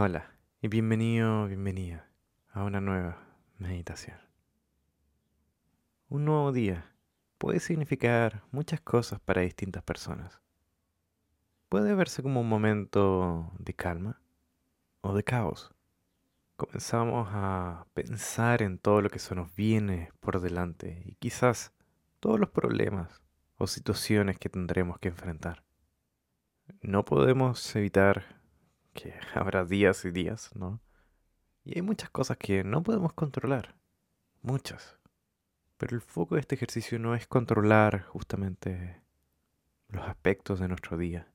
Hola y bienvenido, bienvenida a una nueva meditación. Un nuevo día puede significar muchas cosas para distintas personas. Puede verse como un momento de calma o de caos. Comenzamos a pensar en todo lo que se nos viene por delante y quizás todos los problemas o situaciones que tendremos que enfrentar. No podemos evitar que habrá días y días, ¿no? Y hay muchas cosas que no podemos controlar, muchas. Pero el foco de este ejercicio no es controlar justamente los aspectos de nuestro día,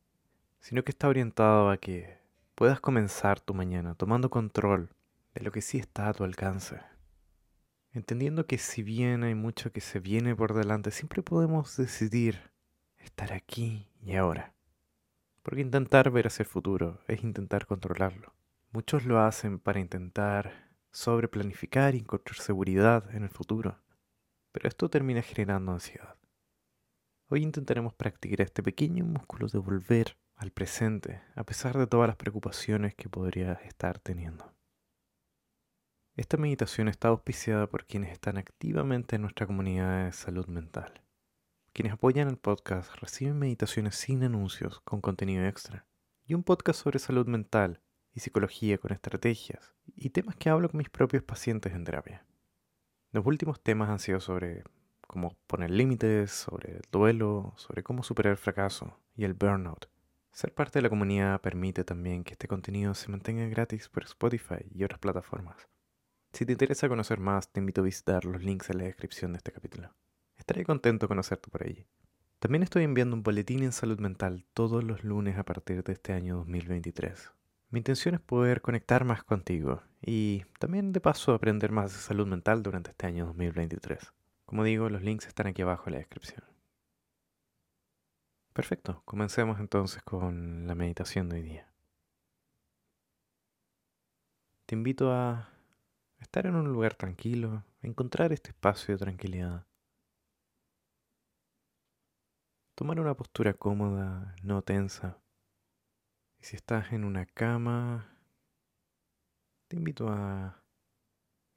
sino que está orientado a que puedas comenzar tu mañana tomando control de lo que sí está a tu alcance. Entendiendo que si bien hay mucho que se viene por delante, siempre podemos decidir estar aquí y ahora. Porque intentar ver hacia el futuro es intentar controlarlo. Muchos lo hacen para intentar sobreplanificar y encontrar seguridad en el futuro. Pero esto termina generando ansiedad. Hoy intentaremos practicar este pequeño músculo de volver al presente, a pesar de todas las preocupaciones que podrías estar teniendo. Esta meditación está auspiciada por quienes están activamente en nuestra comunidad de salud mental. Quienes apoyan el podcast reciben meditaciones sin anuncios con contenido extra y un podcast sobre salud mental y psicología con estrategias y temas que hablo con mis propios pacientes en terapia. Los últimos temas han sido sobre cómo poner límites, sobre el duelo, sobre cómo superar el fracaso y el burnout. Ser parte de la comunidad permite también que este contenido se mantenga gratis por Spotify y otras plataformas. Si te interesa conocer más, te invito a visitar los links en la descripción de este capítulo. Estaré contento de conocerte por allí. También estoy enviando un boletín en salud mental todos los lunes a partir de este año 2023. Mi intención es poder conectar más contigo y también de paso aprender más de salud mental durante este año 2023. Como digo, los links están aquí abajo en la descripción. Perfecto, comencemos entonces con la meditación de hoy día. Te invito a estar en un lugar tranquilo, a encontrar este espacio de tranquilidad Tomar una postura cómoda, no tensa. Y si estás en una cama, te invito a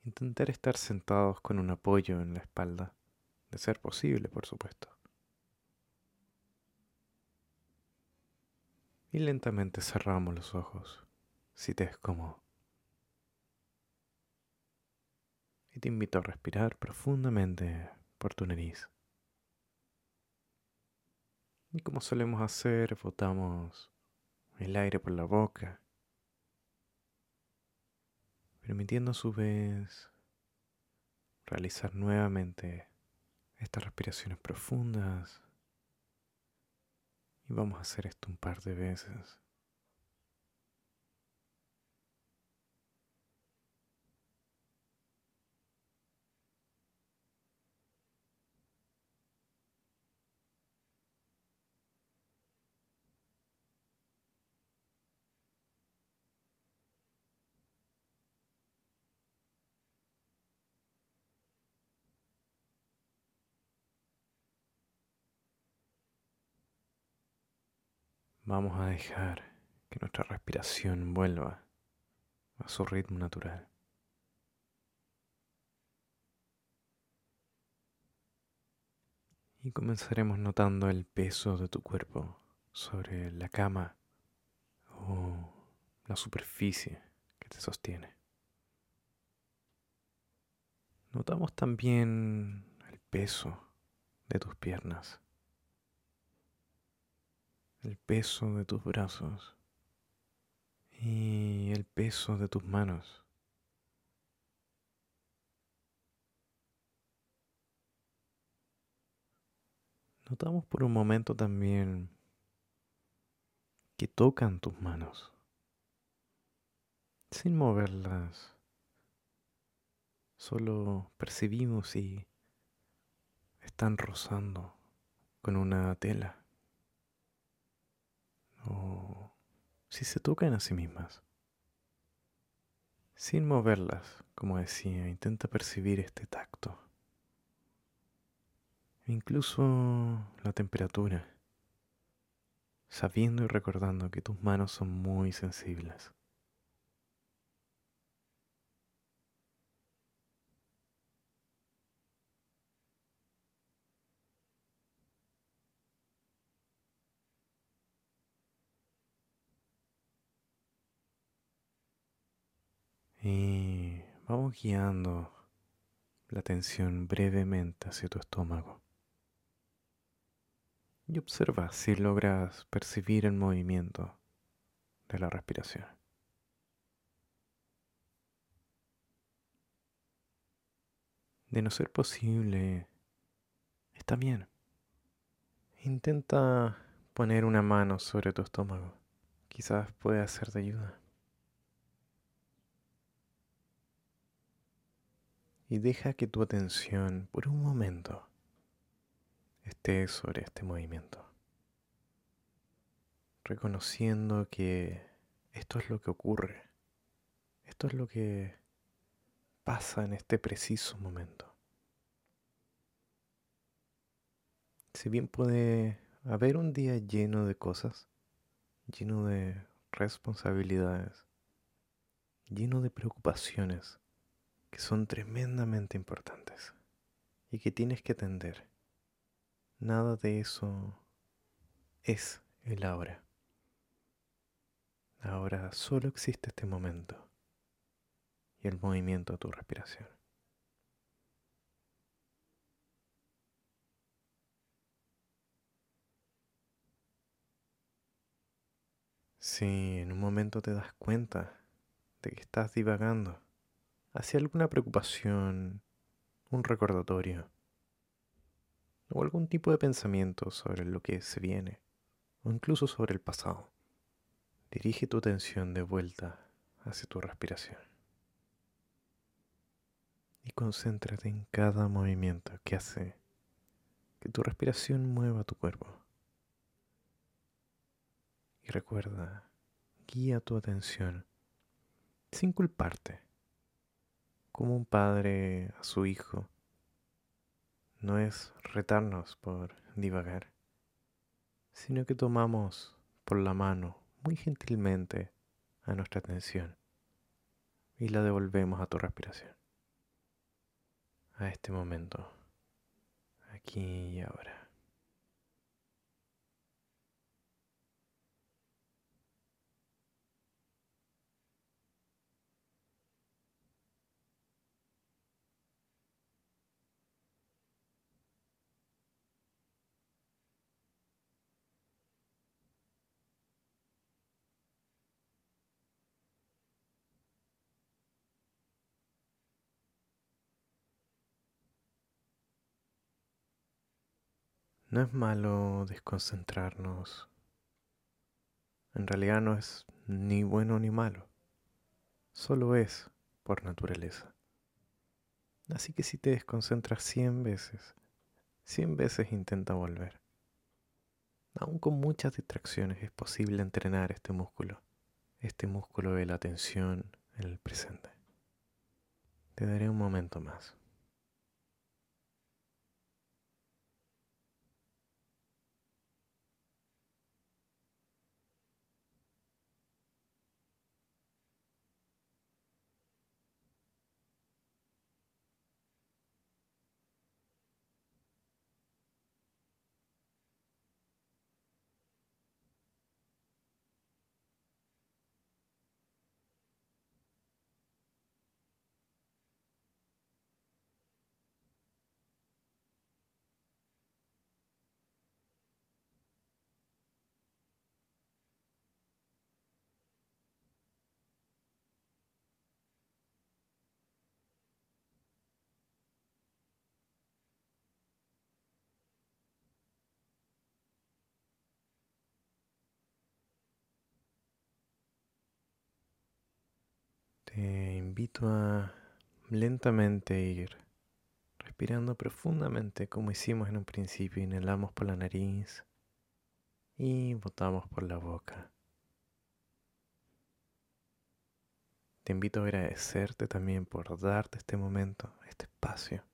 intentar estar sentados con un apoyo en la espalda, de ser posible, por supuesto. Y lentamente cerramos los ojos, si te es cómodo. Y te invito a respirar profundamente por tu nariz. Y como solemos hacer, botamos el aire por la boca, permitiendo a su vez realizar nuevamente estas respiraciones profundas. Y vamos a hacer esto un par de veces. Vamos a dejar que nuestra respiración vuelva a su ritmo natural. Y comenzaremos notando el peso de tu cuerpo sobre la cama o la superficie que te sostiene. Notamos también el peso de tus piernas el peso de tus brazos y el peso de tus manos. Notamos por un momento también que tocan tus manos, sin moverlas. Solo percibimos si están rozando con una tela o si se tocan a sí mismas. Sin moverlas, como decía, intenta percibir este tacto. Incluso la temperatura, sabiendo y recordando que tus manos son muy sensibles. Y vamos guiando la atención brevemente hacia tu estómago. Y observa si logras percibir el movimiento de la respiración. De no ser posible, está bien. Intenta poner una mano sobre tu estómago. Quizás pueda ser de ayuda. Y deja que tu atención por un momento esté sobre este movimiento, reconociendo que esto es lo que ocurre, esto es lo que pasa en este preciso momento. Si bien puede haber un día lleno de cosas, lleno de responsabilidades, lleno de preocupaciones, que son tremendamente importantes y que tienes que atender. Nada de eso es el ahora. Ahora solo existe este momento y el movimiento de tu respiración. Si en un momento te das cuenta de que estás divagando, hacia alguna preocupación, un recordatorio o algún tipo de pensamiento sobre lo que se viene o incluso sobre el pasado. Dirige tu atención de vuelta hacia tu respiración y concéntrate en cada movimiento que hace que tu respiración mueva tu cuerpo. Y recuerda, guía tu atención sin culparte como un padre a su hijo, no es retarnos por divagar, sino que tomamos por la mano muy gentilmente a nuestra atención y la devolvemos a tu respiración, a este momento, aquí y ahora. No es malo desconcentrarnos. En realidad no es ni bueno ni malo. Solo es por naturaleza. Así que si te desconcentras cien veces, cien veces intenta volver. Aún con muchas distracciones es posible entrenar este músculo, este músculo de la atención en el presente. Te daré un momento más. Te invito a lentamente ir respirando profundamente como hicimos en un principio. Inhalamos por la nariz y botamos por la boca. Te invito a agradecerte también por darte este momento, este espacio.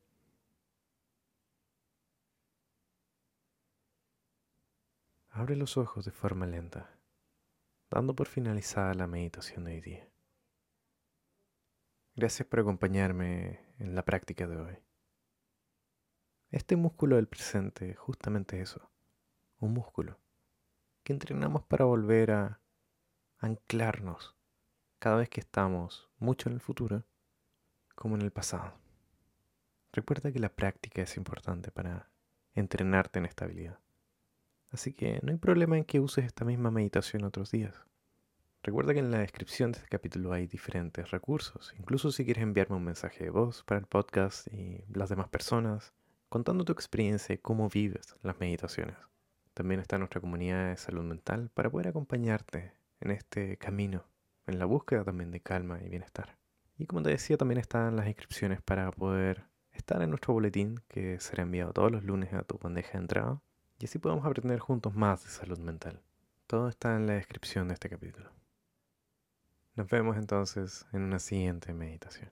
Abre los ojos de forma lenta, dando por finalizada la meditación de hoy día. Gracias por acompañarme en la práctica de hoy. Este músculo del presente, justamente eso, un músculo que entrenamos para volver a anclarnos cada vez que estamos mucho en el futuro como en el pasado. Recuerda que la práctica es importante para entrenarte en esta habilidad. Así que no hay problema en que uses esta misma meditación otros días. Recuerda que en la descripción de este capítulo hay diferentes recursos, incluso si quieres enviarme un mensaje de voz para el podcast y las demás personas, contando tu experiencia y cómo vives las meditaciones. También está nuestra comunidad de salud mental para poder acompañarte en este camino, en la búsqueda también de calma y bienestar. Y como te decía, también están las inscripciones para poder estar en nuestro boletín que será enviado todos los lunes a tu bandeja de entrada y así podemos aprender juntos más de salud mental. Todo está en la descripción de este capítulo. Nos vemos entonces en una siguiente meditación.